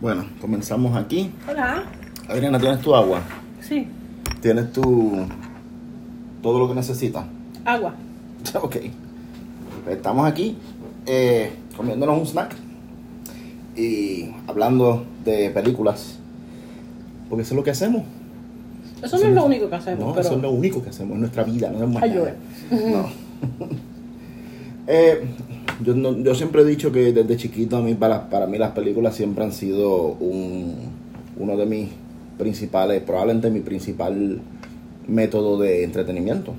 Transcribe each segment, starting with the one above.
Bueno, comenzamos aquí. Hola. Adriana, ¿tienes tu agua? Sí. ¿Tienes tu... todo lo que necesitas? Agua. ok. Estamos aquí eh, comiéndonos un snack y hablando de películas. Porque eso es lo que hacemos. Eso no es lo único que hacemos, No, pero... eso es lo único que hacemos en nuestra vida, no es más Ayuda. No. Eh, yo, no- yo siempre he dicho que desde chiquito a mí, para, para mí las películas siempre han sido un, uno de mis principales, probablemente mi principal método de entretenimiento.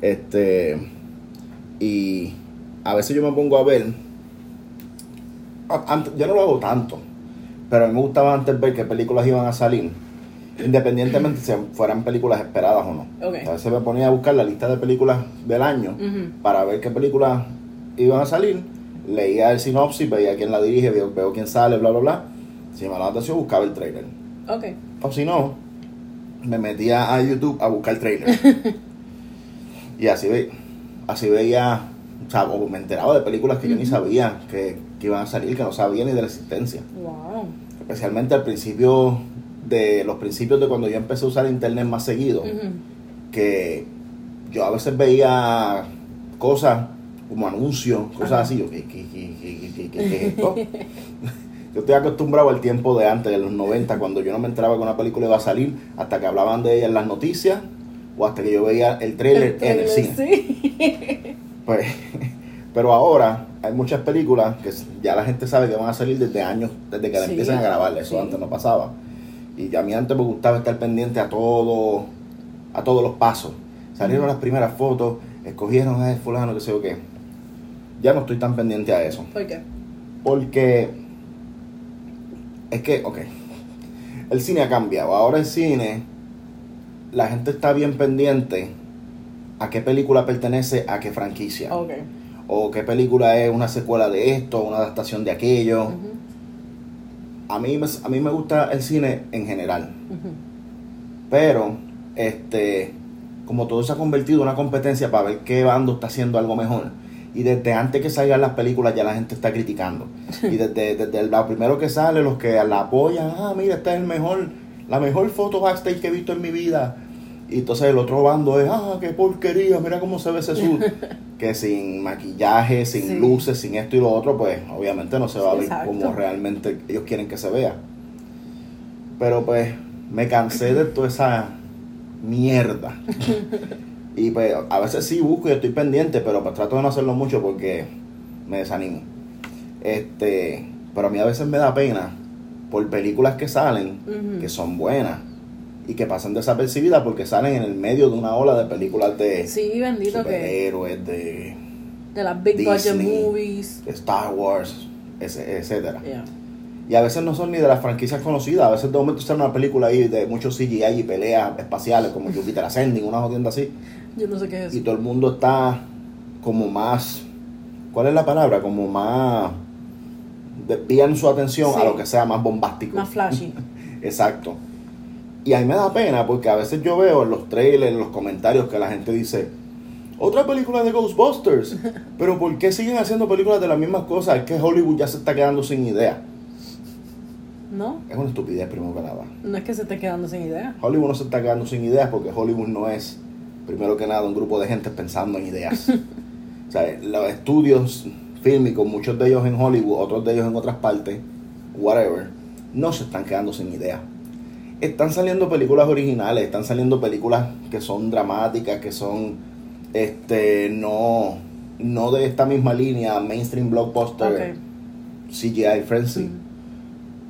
Este y a veces yo me pongo a ver antes- yo no lo hago tanto pero a mí me gustaba antes ver qué películas iban a salir independientemente si fueran películas esperadas o no Ok. a veces me ponía a buscar la lista de películas del año para ver qué películas iban a salir leía el sinopsis veía quién la dirige veo, veo quién sale bla bla bla si me llamaba la atención buscaba el trailer Ok. o si no, me metía a YouTube a buscar el trailer. y así, ve, así veía, o sea, o me enteraba de películas que yo ni sabía que, que iban a salir, que no sabía ni de la existencia. Wow. Especialmente al principio de los principios de cuando yo empecé a usar internet más seguido, que yo a veces veía cosas como anuncios, cosas así, yo, ¿qué, qué, qué, qué, qué, qué- qué es esto? Yo estoy acostumbrado al tiempo de antes, de los 90, cuando yo no me enteraba que una película iba a salir, hasta que hablaban de ella en las noticias, o hasta que yo veía el trailer, en el cine. Sí. Pues, pero ahora hay muchas películas que ya la gente sabe que van a salir desde años, desde que la Sí, empiezan a grabar, eso sí. antes no pasaba. Y a mí antes me gustaba estar pendiente a todo, a todos los pasos. Salieron las primeras fotos, escogieron a fulano, que sé yo qué. Ya no estoy tan pendiente a eso. ¿Por qué? Porque es que, ok, el cine ha cambiado. Ahora el cine, la gente está bien pendiente a qué película pertenece a qué franquicia. Ok. O qué película es una secuela de esto, una adaptación de aquello. A, mí, me- a mí me gusta el cine en general. Pero, este, como todo se ha convertido en una competencia para ver qué bando está haciendo algo mejor. Y desde antes que salgan las películas ya la gente está criticando. Y desde, desde el- lo primero que sale, los que la apoyan, ah, mira, esta es el mejor, la mejor foto backstage que he visto en mi vida. Y entonces el otro bando es, ah, qué porquería, mira cómo se ve ese sur. que sin maquillaje, sin Sí. luces, sin esto y lo otro, pues obviamente no se va a ver Exacto. como realmente ellos quieren que se vea. Pero pues me cansé de toda esa mierda. y pues a veces sí busco y estoy pendiente, pero pues trato de no hacerlo mucho porque me desanimo. Este, pero a mí a veces me da pena por películas que salen, que son buenas y que pasan desapercibidas porque salen en el medio de una ola de películas de Sí, bendito que... superhéroes, de, De las big budget Disney. movies. de Star Wars, etcétera. Yeah. Y a veces no son ni de las franquicias conocidas. A veces de momento sale una película ahí de muchos CGI y peleas espaciales como Jupiter Ascending, una jodienda así. Yo no sé qué es Y todo el mundo está como más... ¿Cuál es la palabra? Como más... Desvían su atención a lo que sea más bombástico. Más flashy. Exacto. Y a mí me da pena porque a veces yo veo en los trailers, en los comentarios que la gente dice, otra película de Ghostbusters. Pero ¿por qué siguen haciendo películas de las mismas cosas? Es que Hollywood ya se está quedando sin idea. ¿No? Es una estupidez primero que nada. No es que se esté quedando sin idea. Hollywood no se está quedando sin ideas porque Hollywood no es, primero que nada, un grupo de gente pensando en ideas. o sea, los estudios fílmicos, muchos de ellos en Hollywood, otros de ellos en otras partes, whatever, no se están quedando sin ideas. Están saliendo películas originales, están saliendo películas que son dramáticas, que son este no no de esta misma línea mainstream blockbuster. CGI frenzy. Ujú.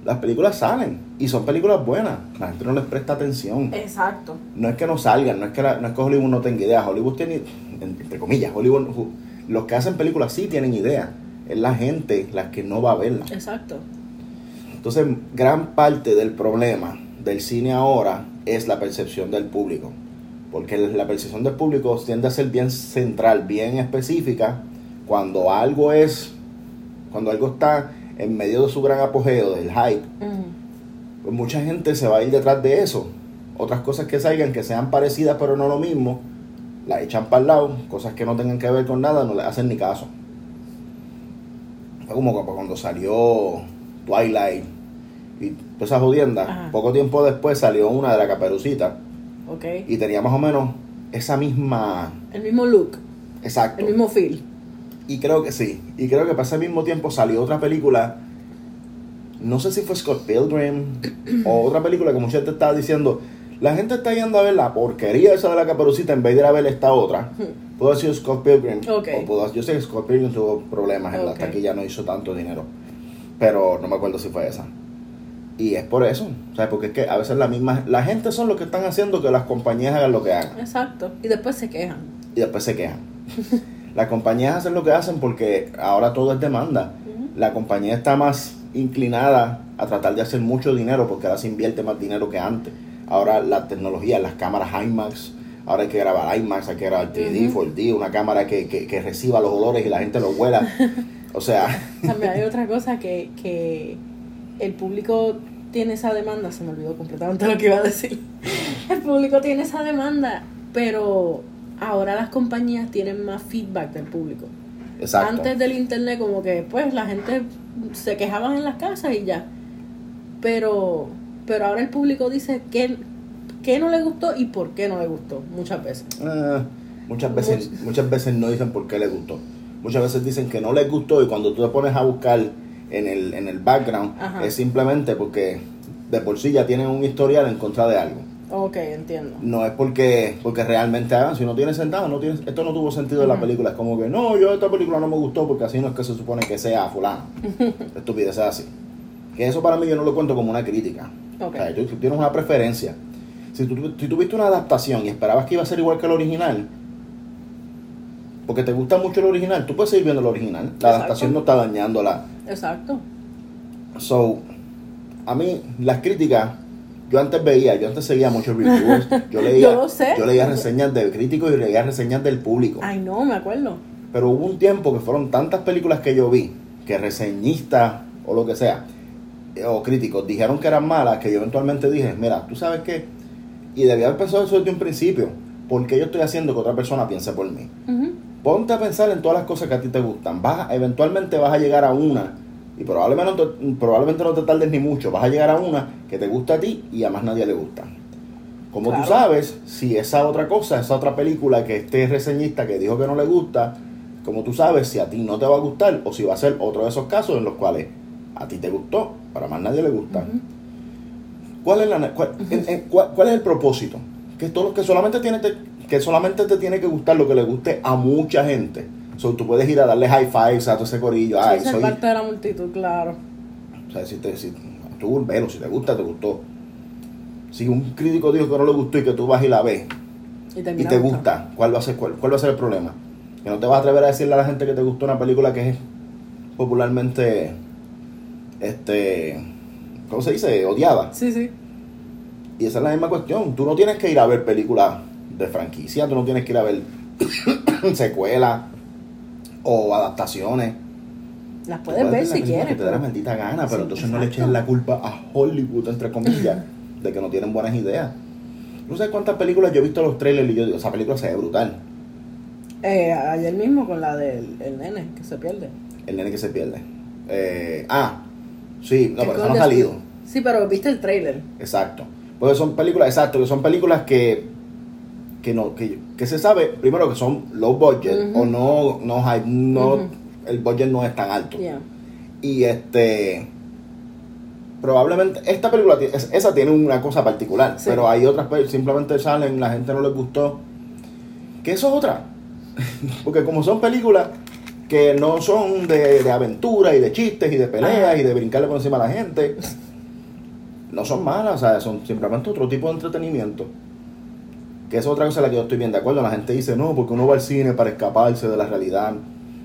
Las películas salen y son películas buenas. La gente no les presta atención. Exacto. No es que no salgan, no es que, la- no es que Hollywood no tenga ideas. Hollywood tiene, entre comillas, Hollywood, los que hacen películas sí tienen ideas. Es la gente la que no va a verlas. Exacto. Entonces, gran parte del problema del cine ahora es la percepción del público. Porque la percepción del público tiende a ser bien central, bien específica. Cuando algo es, cuando algo está en medio de su gran apogeo, del hype, Ujú. pues mucha gente se va a ir detrás de eso. Otras cosas que salgan que sean parecidas pero no lo mismo, la echan para el lado. Cosas que no tengan que ver con nada, no le hacen ni caso. Fue como cuando salió Twilight y todas esas jodiendas. Ajá. Poco tiempo después salió una de la Caperucita Ok. y tenía más o menos esa misma... El mismo look, Exacto. el mismo feel. Y creo que sí. Y creo que para ese mismo tiempo salió otra película. No sé si fue Scott Pilgrim o otra película que mucha gente estaba diciendo. La gente está yendo a ver la porquería esa de la caperucita en vez de ir a ver esta otra. Pudo haber sido Scott Pilgrim. O pudo- yo sé que Scott Pilgrim tuvo problemas en la Ok. taquilla, no hizo tanto dinero. Pero no me acuerdo si fue esa. Y es por eso. ¿sabes? Porque es que a veces la misma. La gente son los que están haciendo que las compañías hagan lo que hagan Exacto. Y después se quejan. y después se quejan. Las compañías hacen lo que hacen porque ahora todo es demanda. La compañía está más inclinada a tratar de hacer mucho dinero porque ahora se invierte más dinero que antes. Ahora la tecnología, las cámaras IMAX, ahora hay que grabar IMAX, hay que grabar 3D, Ujú. 4D, una cámara que, que, que reciba los olores y la gente los huela. O sea, También hay otra cosa que, que el público tiene esa demanda, se me olvidó completamente lo que iba a decir. El público tiene esa demanda, pero ahora las compañías tienen más feedback del público. exacto. Antes del internet como que pues la gente se quejaban en las casas y ya. Pero pero ahora el público dice que qué no le gustó y por qué no le gustó muchas veces. Eh, muchas veces Much- muchas veces no dicen por qué les gustó. Muchas veces dicen que no les gustó y cuando tú te pones a buscar en el, en el background Ajá. es simplemente porque de por sí ya tienen un historial en contra de algo. Ok, entiendo. No es porque porque realmente hagan, si no tiene sentido, no tiene, esto no tuvo sentido en la Ujú. película. Es como que no, yo esta película no me gustó porque así no es que se supone que sea fulano. Estupidez es así. Que eso para mí yo no lo cuento como una crítica. Ok. O sea, tú, tú tienes una preferencia. Si tú, si tú viste una adaptación y esperabas que iba a ser igual que el original, porque te gusta mucho el original, tú puedes seguir viendo el original. La Exacto. adaptación no está dañando la. Exacto. So, a mí, las críticas, yo antes veía, yo antes seguía muchos reviewers, yo leía, Yo lo sé. yo leía reseñas de críticos y leía reseñas del público. Ay, no, me acuerdo. Pero hubo un tiempo que fueron tantas películas que yo vi, que reseñistas o lo que sea, eh, o críticos, dijeron que eran malas, que yo eventualmente dije, mira, tú sabes qué, y debía haber pensado eso desde un principio, porque yo estoy haciendo que otra persona piense por mí. Ponte a pensar en todas las cosas que a ti te gustan. Vas, eventualmente vas a llegar a una, y probablemente no, te, probablemente no te tardes ni mucho, vas a llegar a una que te gusta a ti y a más nadie le gusta. Como Claro. tú sabes, si esa otra cosa, esa otra película que este reseñista que dijo que no le gusta, como tú sabes si a ti no te va a gustar o si va a ser otro de esos casos en los cuales a ti te gustó, para más nadie le gusta. ¿Cuál es, la, cuál, en- en- cuál- cuál es el propósito? Que, todo, que, solamente tiene que solamente te tiene que gustar lo que le guste a mucha gente. So, tú puedes ir a darle high fives a todo ese corillo. Ay, soy, parte de la multitud, claro. o sea, si, te, si tú, velo, si te gusta, te gustó. Si un crítico dijo que no le gustó y que tú vas y la ves Y, te gusta, ¿cuál va, a ser, cuál, cuál va a ser el problema? Que no te vas a atrever a decirle a la gente que te gustó una película que es popularmente, este, ¿cómo se dice? Odiada. Sí, sí. Y esa es la misma cuestión. Tú no tienes que ir a ver películas de franquicia, tú no tienes que ir a ver secuelas o adaptaciones. Las puedes ver si quieres. Que te dé la maldita gana, pero Sí, entonces no le eches la culpa a Hollywood, entre comillas, de que no tienen buenas ideas. No sé cuántas películas yo he visto los trailers y yo digo, esa película se ve brutal. Eh, ayer mismo con la del el nene que se pierde. El nene que se pierde. Eh, ah, sí, no, pero eso no ha salido. Sí, pero viste el trailer. Exacto. Porque son películas, exacto, que son películas que que no que, que se sabe primero que son low budget o no no hay no el budget no es tan alto. Yeah. Y este probablemente esta película esa tiene una cosa particular, Sí. pero hay otras pel- simplemente salen, la gente no les gustó. Que eso es otra. Porque como son películas que no son de, de aventura y de chistes y de peleas Ajá. y de brincarle por encima a la gente, no son malas, o sea, son simplemente otro tipo de entretenimiento. Que es otra cosa en la que yo estoy bien de acuerdo. La gente dice, no, porque uno va al cine para escaparse de la realidad.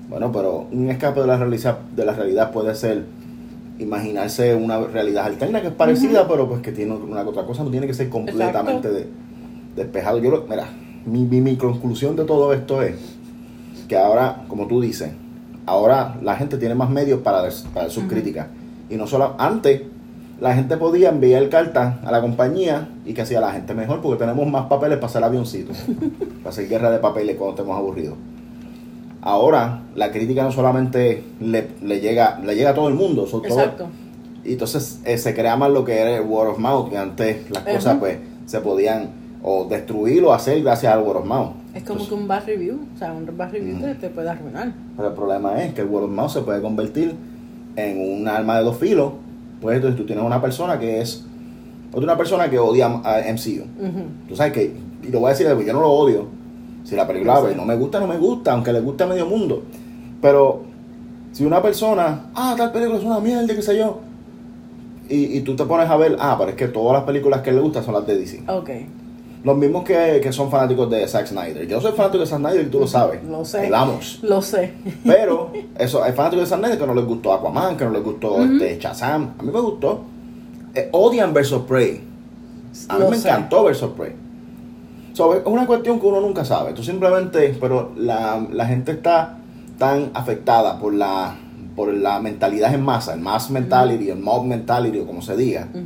Bueno, pero un escape de la realidad, de la realidad puede ser imaginarse una realidad alterna que es parecida, pero pues que tiene una otra cosa, no tiene que ser completamente de- despejado. Yo lo- mira, mi, mi, mi conclusión de todo esto es que ahora, como tú dices, ahora la gente tiene más medios para, para sus críticas. Y no solo antes, la gente podía enviar cartas a la compañía y que hacía la gente mejor porque tenemos más papeles para hacer avioncitos, para hacer guerra de papeles cuando estemos aburridos. Ahora, la crítica no solamente le, le llega le llega a todo el mundo, son todo-. Y entonces eh, se crea más lo que era el word of mouth, que antes las cosas pues se podían o destruir o hacer gracias al word of mouth. Es como Entonces, que un bad review, o sea, un bad review Ujú. te, te puede arruinar. Pero el problema es que el word of mouth se puede convertir en un arma de dos filos. Pues entonces tú tienes una persona que es otra persona que odia a MCU. Tú sabes que, y lo voy a decir, yo no lo odio. Si la película Yo sé. no me gusta, no me gusta, aunque le guste a medio mundo. Pero si una persona, ah, tal película es una mierda, qué sé yo, y, y tú te pones a ver, ah, pero es que todas las películas que le gustan son las de DC. Ok, Los mismos que, que son fanáticos de Zack Snyder. Yo soy fanático de Zack Snyder y tú lo sabes. Lo sé. Hablamos. lo sé. Pero eso, hay fanáticos de Zack Snyder que no les gustó Aquaman, que no les gustó Ujú. este Shazam. A mí me gustó. Eh, odian versus Prey. A mí me sé. encantó versus Prey. So, es una cuestión que uno nunca sabe. Tú simplemente, pero la, la gente está tan afectada por la por la mentalidad en masa, el mass mentality, el mob mentality, o como se diga, Ujú.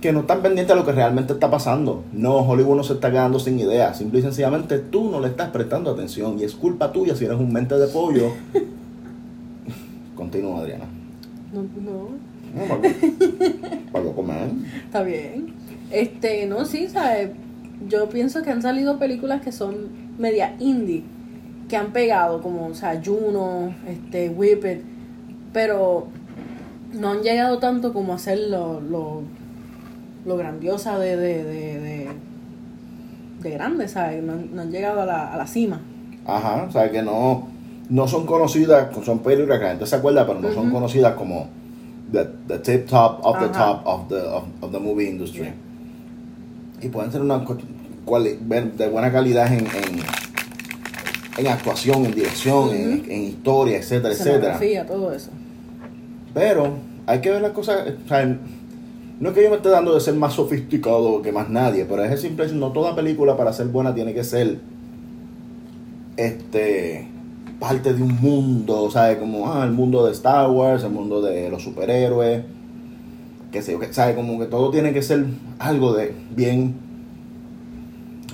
Que no están pendientes de lo que realmente está pasando. No, Hollywood no se está quedando sin ideas. Simple y sencillamente tú no le estás prestando atención y es culpa tuya si eres un mente de pollo. Continúa, Adriana. No, no, No, para, para comer. está bien. Este, no, sí, ¿sabes? Yo pienso que han salido películas que son media indie, que han pegado, como, o sea, Juno, este, Whip It, pero no han llegado tanto como a ser lo, lo, lo grandiosa de, de, de, de, de grande, ¿sabes? No, han- no han llegado a la, a la cima. Ajá, o sea que no, no son conocidas, son películas que la gente se acuerda, pero no son conocidas como the, the tip top of the top of the, of, of the movie industry. Yeah. Y pueden ser una de buena calidad en, en, en actuación, en dirección, en, Ujú. en historia, etcétera, etcétera. Todo eso. Pero hay que ver las cosas, o sea, no es que yo me esté dando de ser más sofisticado que más nadie, pero es el simple no toda película para ser buena tiene que ser este parte de un mundo, ¿sabes? Como ah, el mundo de Star Wars, el mundo de los superhéroes, qué sé yo, que sabe como que todo tiene que ser algo de bien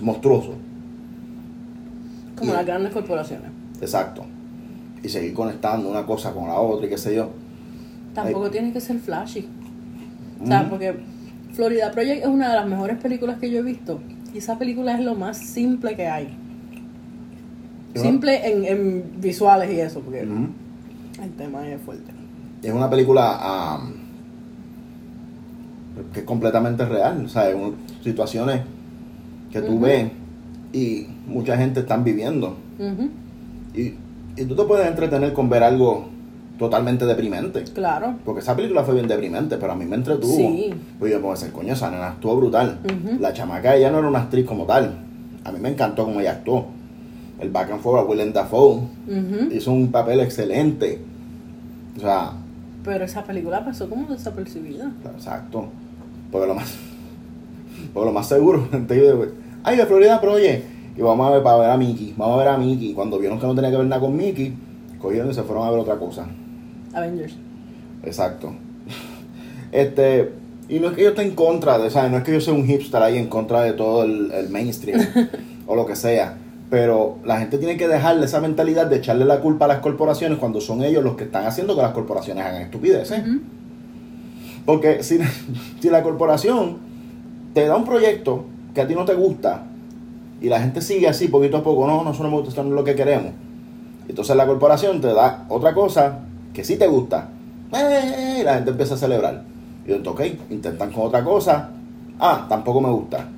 monstruoso. Como Y- las grandes corporaciones. Exacto. Y seguir conectando una cosa con la otra y qué sé yo. Tampoco tiene que ser flashy. O sea, porque Florida Project es una de las mejores películas que yo he visto. Y esa película es lo más simple que hay. Simple en, en visuales y eso, porque el tema es fuerte. es una película am, que es completamente real, o sea, es un- situaciones que tú ves y mucha gente están viviendo. Y, y tú te puedes entretener con ver algo totalmente deprimente. Claro. Porque esa película fue bien deprimente, pero a mí me entretuvo. Sí. Pues yo a decir, coño, esa nena actuó brutal. Ujú. La chamaca ella no era una actriz como tal. A mí me encantó como ella actuó. El back and forth a Willem Dafoe hizo un papel excelente. O sea, Pero esa película pasó como desapercibida. Exacto. Porque lo más, porque lo más seguro, ay, de Florida Project. Y vamos a ver para ver a Mickey. Vamos a ver a Mickey. Cuando vieron que no tenía que ver nada con Mickey, cogieron y se fueron a ver otra cosa. Avengers. Exacto. Este, y no es que yo esté en contra de, ¿sabes? No es que yo sea un hipster ahí en contra de todo el, el mainstream o lo que sea. Pero la gente tiene que dejarle esa mentalidad de echarle la culpa a las corporaciones cuando son ellos los que están haciendo que las corporaciones hagan estupideces. Porque si, si la corporación te da un proyecto que a ti no te gusta y la gente sigue así poquito a poco, no, no, eso no me gusta, esto no es lo que queremos. Entonces la corporación te da otra cosa que sí te gusta. ¡Eh! Y la gente empieza a celebrar. Y yo, ok, intentan con otra cosa. Ah, tampoco me gusta.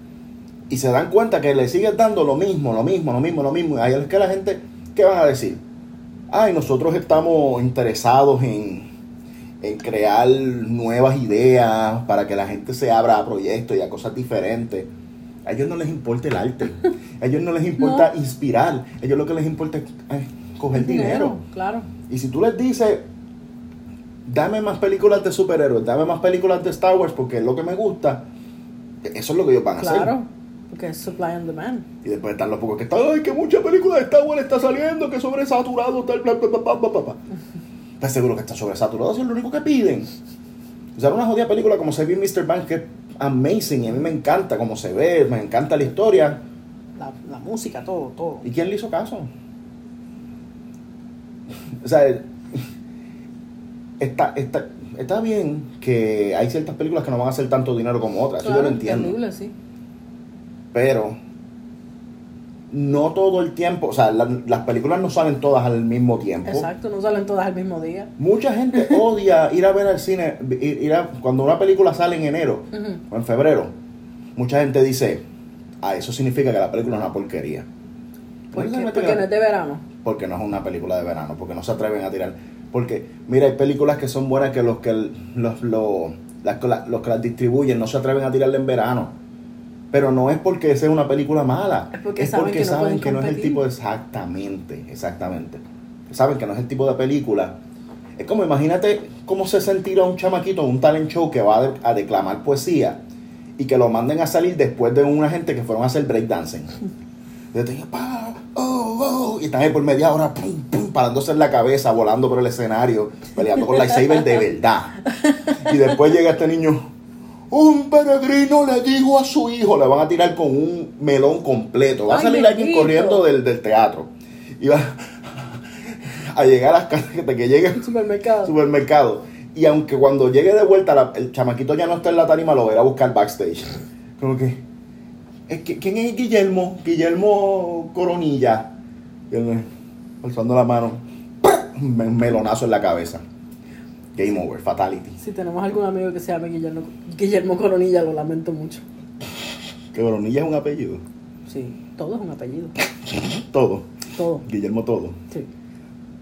Y se dan cuenta que le sigues dando lo mismo, lo mismo, lo mismo, lo mismo. Y ahí es que la gente, ¿qué van a decir? Ay, nosotros estamos interesados en, en crear nuevas ideas para que la gente se abra a proyectos y a cosas diferentes. A ellos no les importa el arte. A ellos no les importa No. inspirar. A ellos lo que les importa es coger dinero. Claro. Y si tú les dices, dame más películas de superhéroes, dame más películas de Star Wars porque es lo que me gusta, eso es lo que ellos van a hacer. Claro. Porque es supply and demand. Y después están los pocos que están, ay, que mucha película de Star Wars está saliendo, que sobresaturado, tal, bla, bla, bla, bla, bla, bla". ¿Estás seguro que está sobresaturado? Eso es lo único que piden. O sea, una jodida película como se ve Mr. Banks, que es amazing, y a mí me encanta cómo se ve, me encanta la historia. La, la música, todo, todo. ¿Y quién le hizo caso? O sea, esta, esta, está bien que hay ciertas películas que no van a hacer tanto dinero como otras, eso yo Claro, lo entiendo. entendible, sí. Pero no todo el tiempo, o sea, la- las películas no salen todas al mismo tiempo. Exacto, no salen todas al mismo día. Mucha gente odia ir a ver al cine, ir, ir a- cuando una película sale en enero Ujú. o en febrero. Mucha gente dice, ah, eso significa que la película es una porquería. ¿Por qué? Precisamente Porque que- no es de verano. Porque no es una película de verano, porque no se atreven a tirar. Porque, mira, hay películas que son buenas que los que los, los, las que la- los que las distribuyen no se atreven a tirarla en verano. Pero no es porque sea una película mala. Es porque saben que no saben que no es el tipo de... Exactamente, exactamente. Saben que no es el tipo de película. Es como, imagínate cómo se sentirá un chamaquito un talent show que va a, de- a declamar poesía y que lo manden a salir después de una gente que fueron a hacer breakdancing. Pa, oh, oh, y están ahí por media hora, pum, pum, parándose en la cabeza, volando por el escenario, peleando con lightsaber de verdad. Y después llega este niño, un peregrino le dijo a su hijo, le van a tirar con un melón completo. Va a salir alguien corriendo del, del teatro. Y va a llegar a las casas, hasta que llegue al Supermercado. supermercado. Y aunque cuando llegue de vuelta, la- el chamaquito ya no está en la tarima, lo verá a buscar backstage. Como que, ¿quién es Guillermo? Guillermo Coronilla. Alzando la mano, un me- melonazo en la cabeza. Game over, fatality. Si tenemos algún amigo que se llame Guillermo, Guillermo Coronilla, lo lamento mucho. Que Coronilla es un apellido. Sí, todo es un apellido. Todo. Todo. Guillermo Todo. Sí.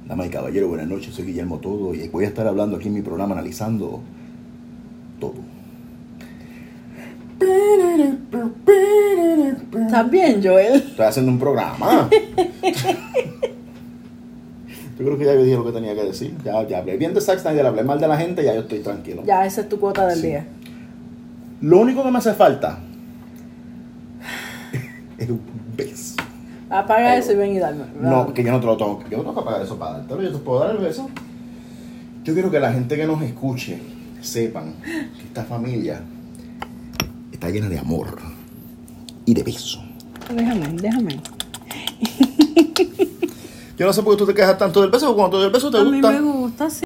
Damas y caballeros, buenas noches, soy Guillermo Todo y voy a estar hablando aquí en mi programa analizando todo. ¿Estás bien, Joel? Estoy haciendo un programa. Yo creo que ya yo dije lo que tenía que decir. Ya, ya hablé bien de Zack Snyder, hablé mal de la gente, ya yo estoy tranquilo. Ya, esa es tu cuota del Sí. día. Lo único que me hace falta es un beso. Apaga eso y ven y dame. No, que yo no te lo tengo. Yo no tengo que pagar eso para dártelo. Yo te puedo dar el beso. Yo quiero que la gente que nos escuche sepan que esta familia está llena de amor y de beso. Déjame, déjame. Yo no sé por qué tú te quejas tanto del beso, cuando el beso te A mí gusta. me